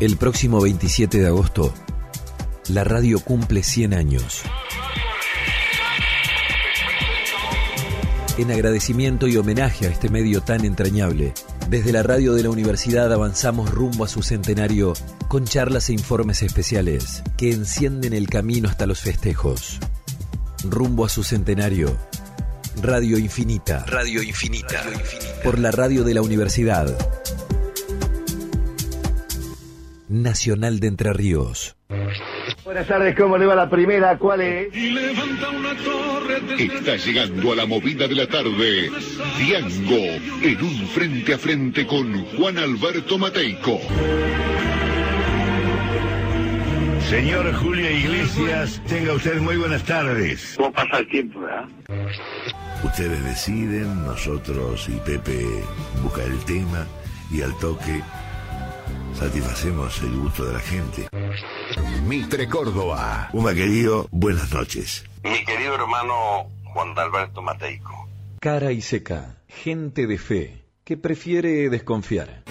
El próximo 27 de agosto, la radio cumple 100 años. En agradecimiento y homenaje a este medio tan entrañable, desde la radio de la universidad avanzamos rumbo a su centenario con charlas e informes especiales que encienden el camino hasta los festejos. Rumbo a su centenario. Radio Infinita. Radio Infinita. Por la radio de la universidad. Nacional de Entre Ríos. Buenas tardes, ¿cómo le va la primera? ¿Cuál es? Está llegando a la movida de la tarde. Diango, en un frente a frente con Juan Alberto Mateico. Señor Julio Iglesias, tenga usted muy buenas tardes. ¿Cómo pasa el tiempo, verdad? Ustedes deciden, nosotros y Pepe busca el tema y al toque satisfacemos el gusto de la gente. Mitre Córdoba. Uma querido, buenas noches. Mi querido hermano Juan Alberto Mateico. Cara y seca. Gente de fe que prefiere desconfiar.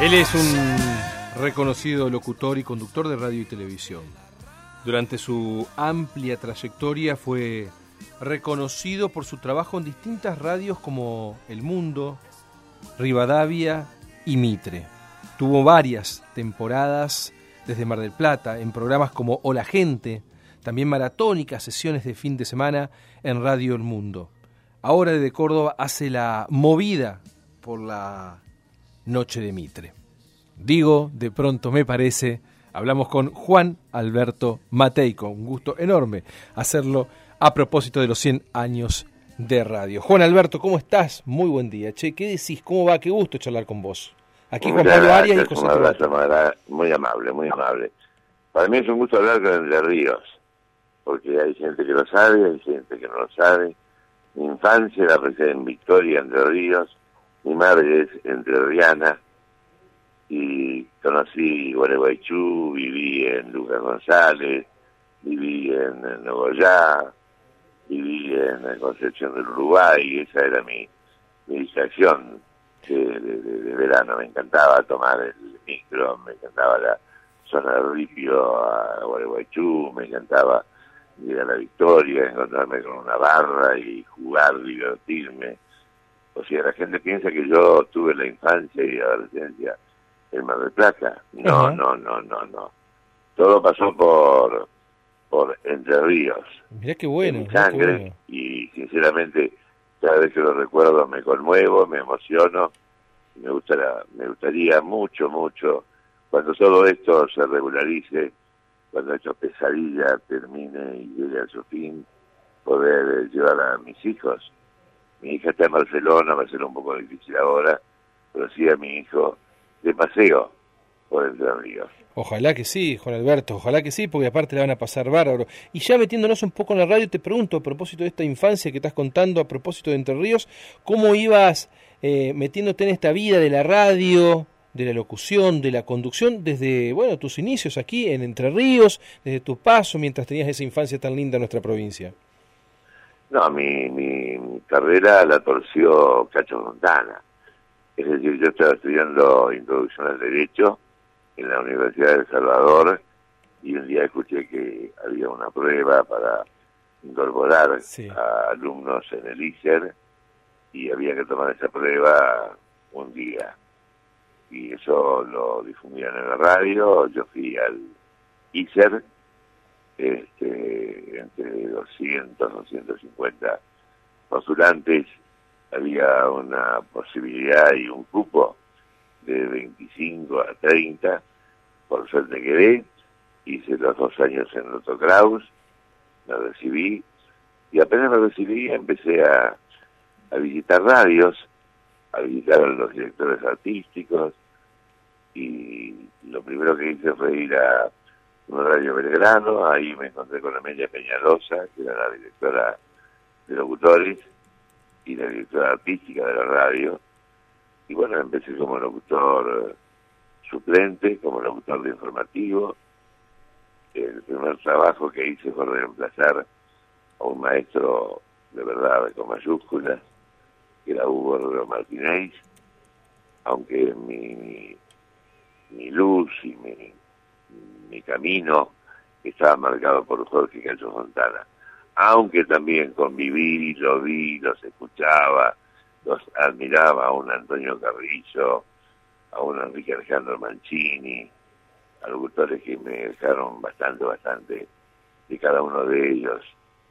Él es un reconocido locutor y conductor de radio y televisión. Durante su amplia trayectoria fue reconocido por su trabajo en distintas radios como El Mundo, Rivadavia y Mitre. Tuvo varias temporadas desde Mar del Plata en programas como Hola Gente, también maratónicas sesiones de fin de semana en Radio El Mundo. Ahora desde Córdoba hace la movida por la Noche de Mitre. Digo, de pronto me parece, hablamos con Juan Alberto Mateico, un gusto enorme hacerlo a propósito de los 100 años de radio. Juan Alberto, ¿cómo estás? Muy buen día. Che, ¿qué decís? ¿Cómo va? Qué gusto charlar con vos. Aquí Juan Pablo Arias y José Un abrazo, muy amable, muy amable. Para mí es un gusto hablar con Entre Ríos, porque hay gente que lo sabe, hay gente que no lo sabe. Mi infancia la pasé en Victoria, Entre Ríos. Mi madre es entrerriana y conocí Gualeguaychú, viví en Lucas González, viví en Nogoyá, viví en Concepción del Uruguay, esa era mi, mi distracción de, de, de, verano, me encantaba tomar el micro, me encantaba la zona de Ripio a Gualeguaychú, me encantaba ir a la Victoria, encontrarme con una barra y jugar, divertirme. O sea, la gente piensa que yo tuve la infancia y adolescencia en Mar del Plata. No, no, no, no, no. Todo pasó por por Entre Ríos. Mirá qué bueno. en qué sangre bueno. y sinceramente cada vez que lo recuerdo me conmuevo, me emociono. Me gustaría, me gustaría mucho, mucho cuando todo esto se regularice, cuando esta pesadilla termine y llegue a su fin, poder eh, llevar a mis hijos. Mi hija está en Barcelona, va a ser un poco difícil ahora, pero sí a mi hijo de paseo por Entre Ríos. Ojalá que sí, Juan Alberto, ojalá que sí, porque aparte le van a pasar bárbaro. Y ya metiéndonos un poco en la radio, te pregunto, a propósito de esta infancia que estás contando, a propósito de Entre Ríos, ¿cómo ibas eh, metiéndote en esta vida de la radio, de la locución, de la conducción, desde, bueno, tus inicios aquí en Entre Ríos, desde tu paso mientras tenías esa infancia tan linda en nuestra provincia? No, mi, mi, mi carrera la torció Cacho Fontana. Es decir, yo estaba estudiando Introducción al Derecho en la Universidad de El Salvador y un día escuché que había una prueba para incorporar Sí. a alumnos en el ISER y había que tomar esa prueba un día. Y eso lo difundían en la radio, yo fui al ISER, este, entre 200, 250 postulantes, había una posibilidad y un cupo de 25 a 30, por suerte quedé, hice los dos años en Otto Kraus, me recibí, y apenas me recibí empecé a, a visitar radios, a visitar a los directores artísticos, y lo primero que hice fue ir a un radio Belgrano, ahí me encontré con Amelia Peñalosa, que era la directora de locutores y la directora artística de la radio. Y bueno, empecé como locutor eh, suplente, como locutor de informativo. El primer trabajo que hice fue reemplazar a un maestro de verdad con mayúsculas, que era Hugo Rodríguez Martínez, aunque mi, mi luz y mi, mi camino estaba marcado por Jorge Cacho Fontana. Aunque también conviví, lo vi, los escuchaba, los admiraba a un Antonio Carrillo, a un Enrique Alejandro Mancini, a locutores que me dejaron bastante, bastante de cada uno de ellos.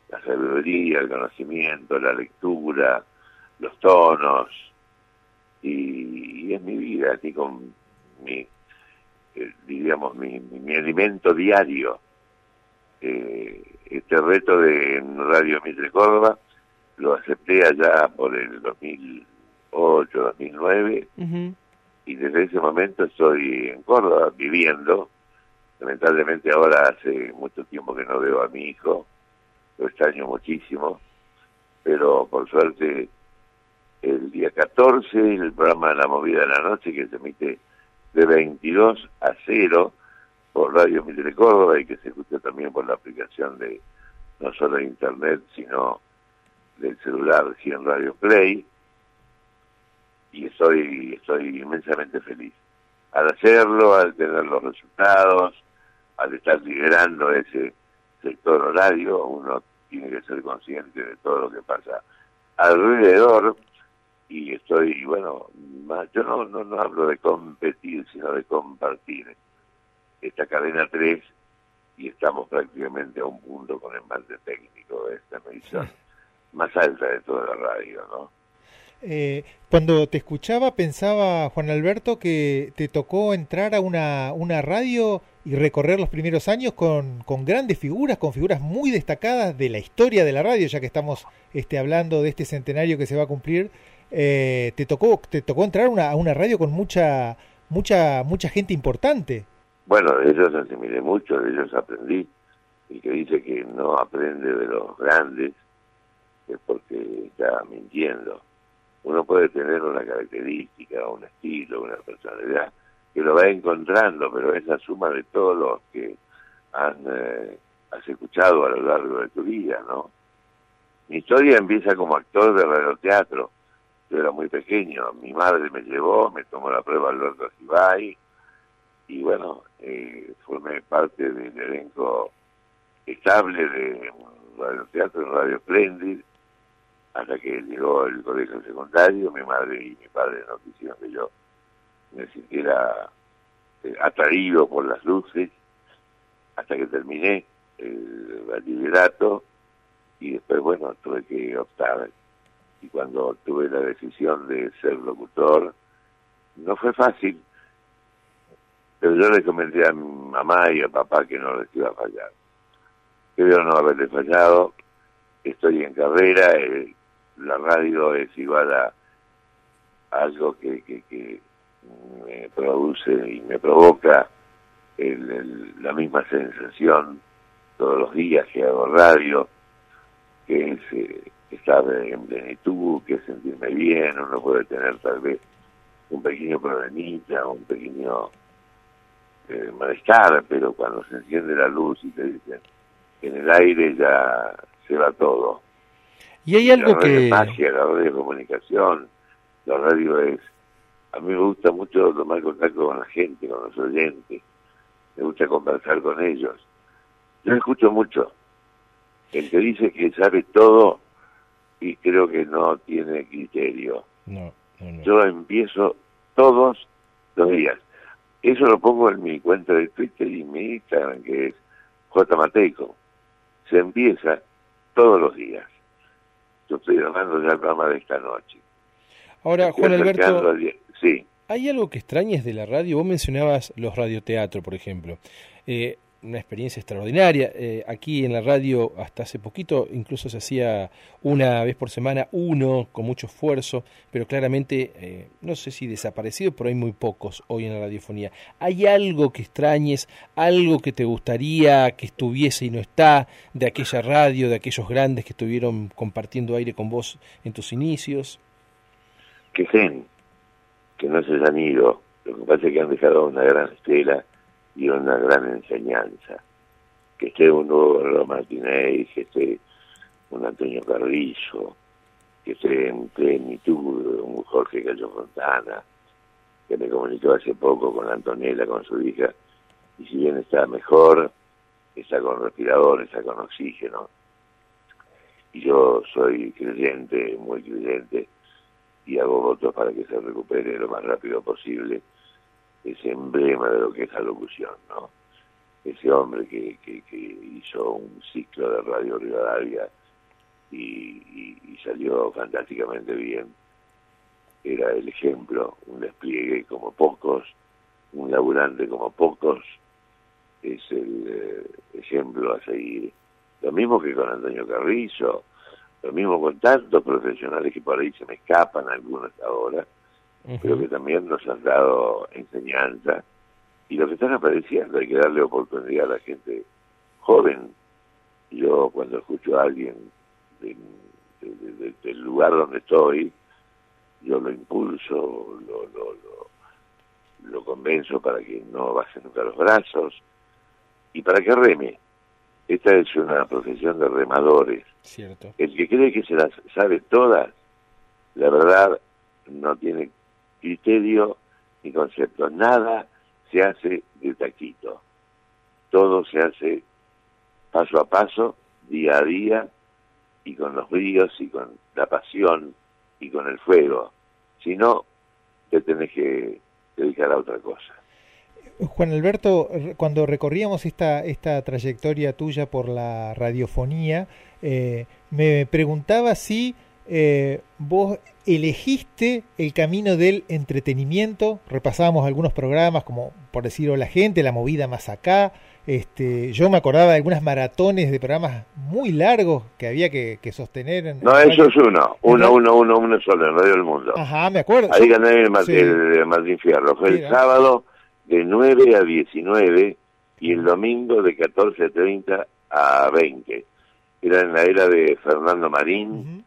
La sabiduría, el conocimiento, la lectura, los tonos, y, es mi vida, así con mi, eh, diríamos, mi, mi, alimento diario. Eh, este reto de Radio Mitre Córdoba lo acepté allá por el 2008, 2009, y desde ese momento estoy en Córdoba viviendo. Lamentablemente ahora hace mucho tiempo que no veo a mi hijo, lo extraño muchísimo, pero por suerte el día 14 el programa La Movida de la Noche que se emite de 22 a 0 por Radio Mitre Córdoba y que se escucha también por la aplicación de no solo de internet sino del celular 100 Radio Play y estoy, estoy inmensamente feliz. Al hacerlo, al tener los resultados, al estar liderando ese sector horario, uno tiene que ser consciente de todo lo que pasa alrededor y estoy, bueno, yo no, no, no hablo de competir, sino de compartir esta cadena 3 y estamos prácticamente a un punto con el mando técnico de esta medición más alta de toda la radio, ¿no? Eh, cuando te escuchaba pensaba, Juan Alberto, que te tocó entrar a una, una radio y recorrer los primeros años con, con, grandes figuras, con figuras muy destacadas de la historia de la radio, ya que estamos este, hablando de este centenario que se va a cumplir. Eh, te tocó te tocó entrar a una radio con mucha mucha mucha gente importante. Bueno, de ellos asimilé mucho, de ellos aprendí. Y que dice que no aprende de los grandes es porque está mintiendo uno puede tener una característica, un estilo, una personalidad, que lo va encontrando, pero es la suma de todos los que han, eh, has escuchado a lo largo de tu vida, ¿no? Mi historia empieza como actor de radioteatro. Yo era muy pequeño, mi madre me llevó, me tomó la prueba Alberto Acibay, y bueno, eh, formé parte del elenco estable de radioteatro en Radio Splendid, hasta que llegó el colegio secundario, mi madre y mi padre no quisieron que yo me sintiera eh, atraído por las luces, hasta que terminé el bachillerato y después, bueno, tuve que optar. Y cuando tuve la decisión de ser locutor, no fue fácil, pero yo le comenté a mi mamá y a papá que no les iba a fallar. Creo no haberle fallado, estoy en carrera, eh, la radio es igual a algo que, que, me produce y me provoca la misma sensación todos los días que hago radio, que es eh, estar en plenitud, que sentirme bien, uno puede tener tal vez un pequeño problemita, un pequeño eh, malestar, pero cuando se enciende la luz y te dicen en el aire ya se va todo y hay algo la que... Magia, la radio de comunicación, la radio es... A mí me gusta mucho tomar contacto con la gente, con los oyentes. Me gusta conversar con ellos. Yo escucho mucho. El que dice que sabe todo y creo que no tiene criterio. No, Yo empiezo todos los días. Eso lo pongo en mi cuenta de Twitter y mi Instagram, que es J. Mateico. Se empieza todos los días yo estoy grabando ya el programa de esta noche. Ahora, Juan Alberto, sí. ¿hay algo que extrañes de la radio? Vos mencionabas los radioteatros, por ejemplo. Eh, una experiencia extraordinaria. Eh, aquí en la radio, hasta hace poquito, incluso se hacía una vez por semana, uno, con mucho esfuerzo, pero claramente, eh, no sé si desaparecido, pero hay muy pocos hoy en la radiofonía. ¿Hay algo que extrañes, algo que te gustaría que estuviese y no está, de aquella radio, de aquellos grandes que estuvieron compartiendo aire con vos en tus inicios? Que sean, que no se han ido. Lo que pasa es que han dejado una gran estela y una gran enseñanza. Que esté un nuevo Martínez, que esté un Antonio Carrillo, que esté en plenitud un Jorge Gallo Fontana, que me comunicó hace poco con Antonella, con su hija, y si bien está mejor, está con respirador, está con oxígeno. Y yo soy creyente, muy creyente, y hago votos para que se recupere lo más rápido posible ese emblema de lo que es la locución, ¿no? Ese hombre que, que, hizo un ciclo de Radio Rivadavia y, y salió fantásticamente bien. Era el ejemplo, un despliegue como pocos, un laburante como pocos, es el eh, ejemplo a seguir. Lo mismo que con Antonio Carrizo, lo mismo con tantos profesionales que por ahí se me escapan algunos ahora, pero que también nos han dado enseñanza. Y lo que están apareciendo, hay que darle oportunidad a la gente joven. Yo cuando escucho a alguien del lugar donde estoy, yo lo impulso, lo, lo, lo, lo convenzo para que no baje nunca los brazos, y para que reme. Esta es una profesión de remadores. Cierto. El que cree que se las sabe todas, la verdad, no tiene criterio ni concepto. Nada se hace de taquito. Todo se hace paso a paso, día a día, y con los bríos, y con la pasión, y con el fuego. Si no, te tenés que dedicar a otra cosa. Juan Alberto, cuando recorríamos esta, esta trayectoria tuya por la radiofonía, eh, me preguntaba si eh, vos elegiste el camino del entretenimiento, repasábamos algunos programas como por decirlo la gente, la movida más acá, este, yo me acordaba de algunas maratones de programas muy largos que había que, sostener. no, eso es uno, uno, uno, uno, uno solo en Radio del Mundo. Ajá, me acuerdo. Ahí gané el, Martín Fierro, fue el sábado de 9 a 19 y el domingo de 14.30 a 20. Era en la era de Fernando Marín.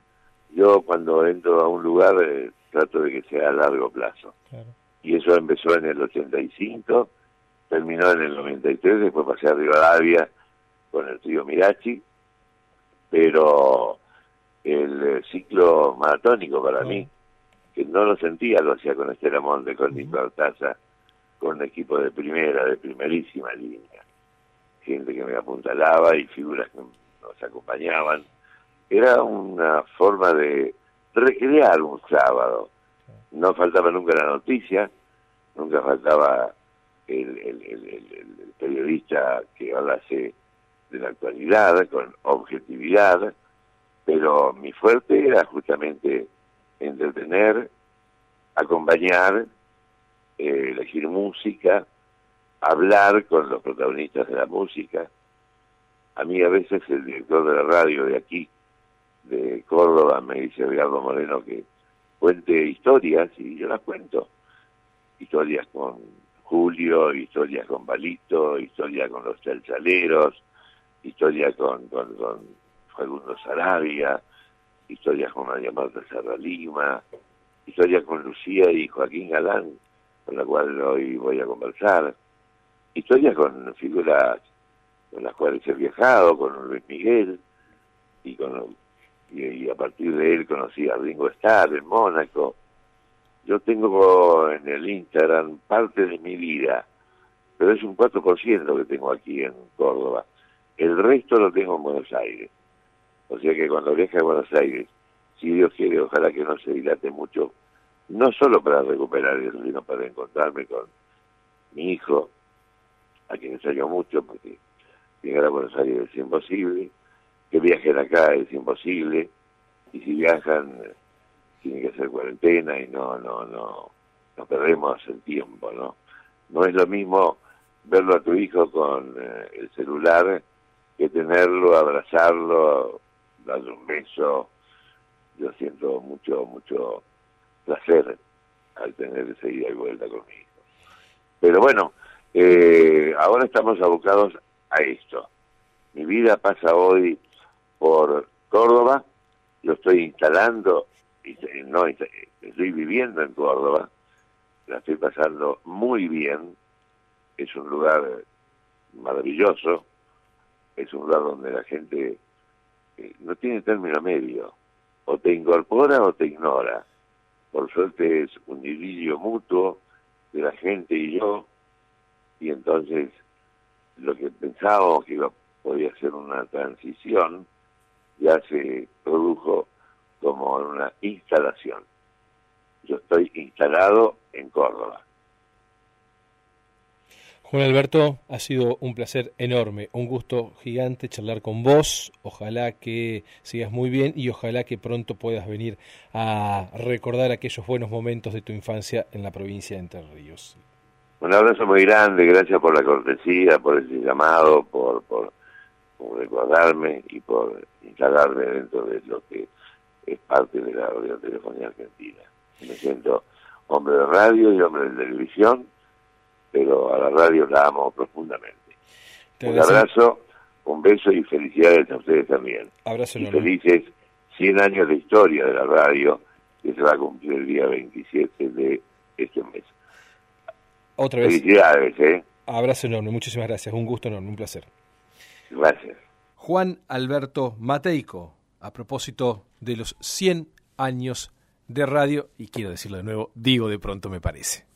Yo cuando entro a un lugar eh, trato de que sea a largo plazo. Y eso empezó en el 85, terminó en el 93, después pasé a Rivadavia con el trío Mirachi, pero el eh, ciclo maratónico para mí, que no lo sentía, lo hacía con Estela Monte, con Nico Artaza, con un equipo de primera, de primerísima línea. Gente que me apuntalaba y figuras que nos acompañaban. Era una forma de recrear un sábado. No faltaba nunca la noticia, nunca faltaba el, periodista que hablase de la actualidad con objetividad, pero mi fuerte era justamente entretener, acompañar eh, elegir música, hablar con los protagonistas de la música. A mí a veces el director de la radio de aquí, de Córdoba, me dice Ricardo Moreno que cuente historias y yo las cuento. Historias con Julio, historias con Balito, historias con los chalchaleros, historias con, con, con Facundo Sarabia, historias con María Marta Serra Lima, historias con Lucía y Joaquín Galán, con la cual hoy voy a conversar. Historias con figuras con las cuales he viajado, con Luis Miguel, y, con, y, a partir de él conocí a Ringo Starr en Mónaco. Yo tengo en el Instagram parte de mi vida, pero es un 4% que tengo aquí en Córdoba. El resto lo tengo en Buenos Aires. O sea que cuando viaje a Buenos Aires, si Dios quiere, ojalá que no se dilate mucho no solo para recuperar eso, sino para encontrarme con mi hijo, a quien enseño mucho, porque llegar a Buenos Aires es imposible, que viajen acá es imposible, y si viajan tienen que hacer cuarentena y no, no, no, no perdemos el tiempo, ¿no? No es lo mismo verlo a tu hijo con eh, el celular que tenerlo, abrazarlo, darle un beso. Yo siento mucho, mucho placer al tener ese ida y vuelta conmigo. Pero bueno, eh, ahora estamos abocados a esto. Mi vida pasa hoy por Córdoba, lo estoy instalando, no, estoy viviendo en Córdoba, la estoy pasando muy bien, es un lugar maravilloso, es un lugar donde la gente eh, no tiene término medio, o te incorpora o te ignora. Por suerte es un idilio mutuo de la gente y yo, y entonces lo que pensábamos que iba, podía ser una transición ya se produjo como una instalación. Yo estoy instalado en Córdoba. Juan Alberto, ha sido un placer enorme, un gusto gigante charlar con vos. Ojalá que sigas muy bien y ojalá que pronto puedas venir a recordar aquellos buenos momentos de tu infancia en la provincia de Entre Ríos. Un abrazo muy grande, gracias por la cortesía, por ese llamado, por, por, recordarme y por instalarme dentro de lo que es parte de la radiotelefonía argentina. Me siento hombre de radio y hombre de televisión pero a la radio la amo profundamente. un abrazo, un beso y felicidades a ustedes también. Abrazo y felices 100 años de historia de la radio que se va a cumplir el día 27 de este mes. Otra vez. Felicidades, ¿eh? Abrazo enorme, muchísimas gracias, un gusto enorme, un placer. Gracias. Juan Alberto Mateico, a propósito de los 100 años de radio, y quiero decirlo de nuevo, digo de pronto me parece.